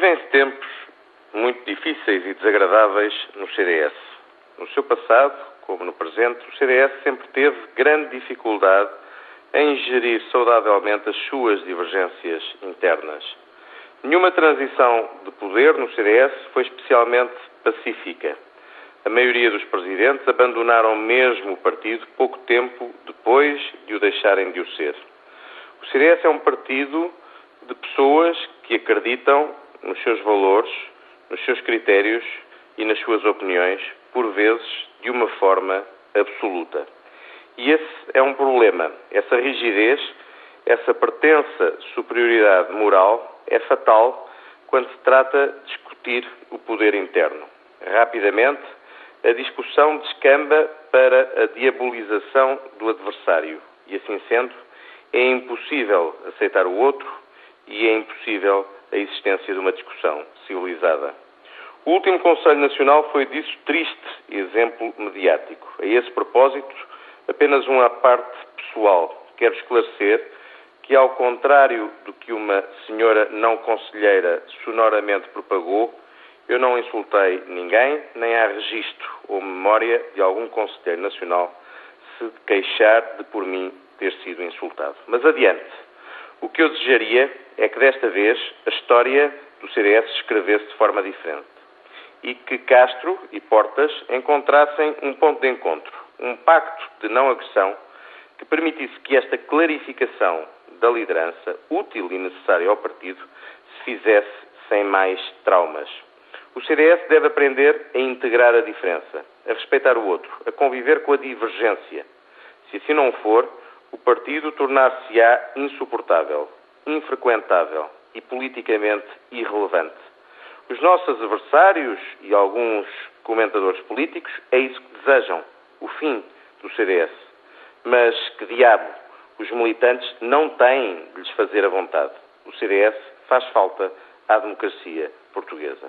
Vivem-se tempos muito difíceis e desagradáveis no CDS. No seu passado, como no presente, o CDS sempre teve grande dificuldade em gerir saudavelmente as suas divergências internas. Nenhuma transição de poder no CDS foi especialmente pacífica. A maioria dos presidentes abandonaram mesmo o partido pouco tempo depois de o deixarem de o ser. O CDS é um partido de pessoas que acreditam nos seus valores, nos seus critérios e nas suas opiniões, por vezes de uma forma absoluta. E esse é um problema. Essa rigidez, essa pertença superioridade moral é fatal quando se trata de discutir o poder interno. Rapidamente, a discussão descamba para a diabolização do adversário e, assim sendo, é impossível aceitar o outro e é impossível a existência de uma discussão civilizada. O último Conselho Nacional foi disso triste exemplo mediático. A esse propósito, apenas uma parte pessoal. Quero esclarecer que, ao contrário do que uma senhora não conselheira sonoramente propagou, eu não insultei ninguém, nem há registro ou memória de algum conselheiro nacional se queixar de por mim ter sido insultado. Mas adiante. O que eu desejaria é que desta vez a história do CDS escrevesse de forma diferente e que Castro e Portas encontrassem um ponto de encontro, um pacto de não agressão que permitisse que esta clarificação da liderança, útil e necessária ao partido, se fizesse sem mais traumas. O CDS deve aprender a integrar a diferença, a respeitar o outro, a conviver com a divergência. Se assim não for, o partido tornar-se-á insuportável, infrequentável e politicamente irrelevante. Os nossos adversários e alguns comentadores políticos é isso que desejam, o fim do CDS. Mas que diabo, os militantes não têm de lhes fazer a vontade. O CDS faz falta à democracia portuguesa.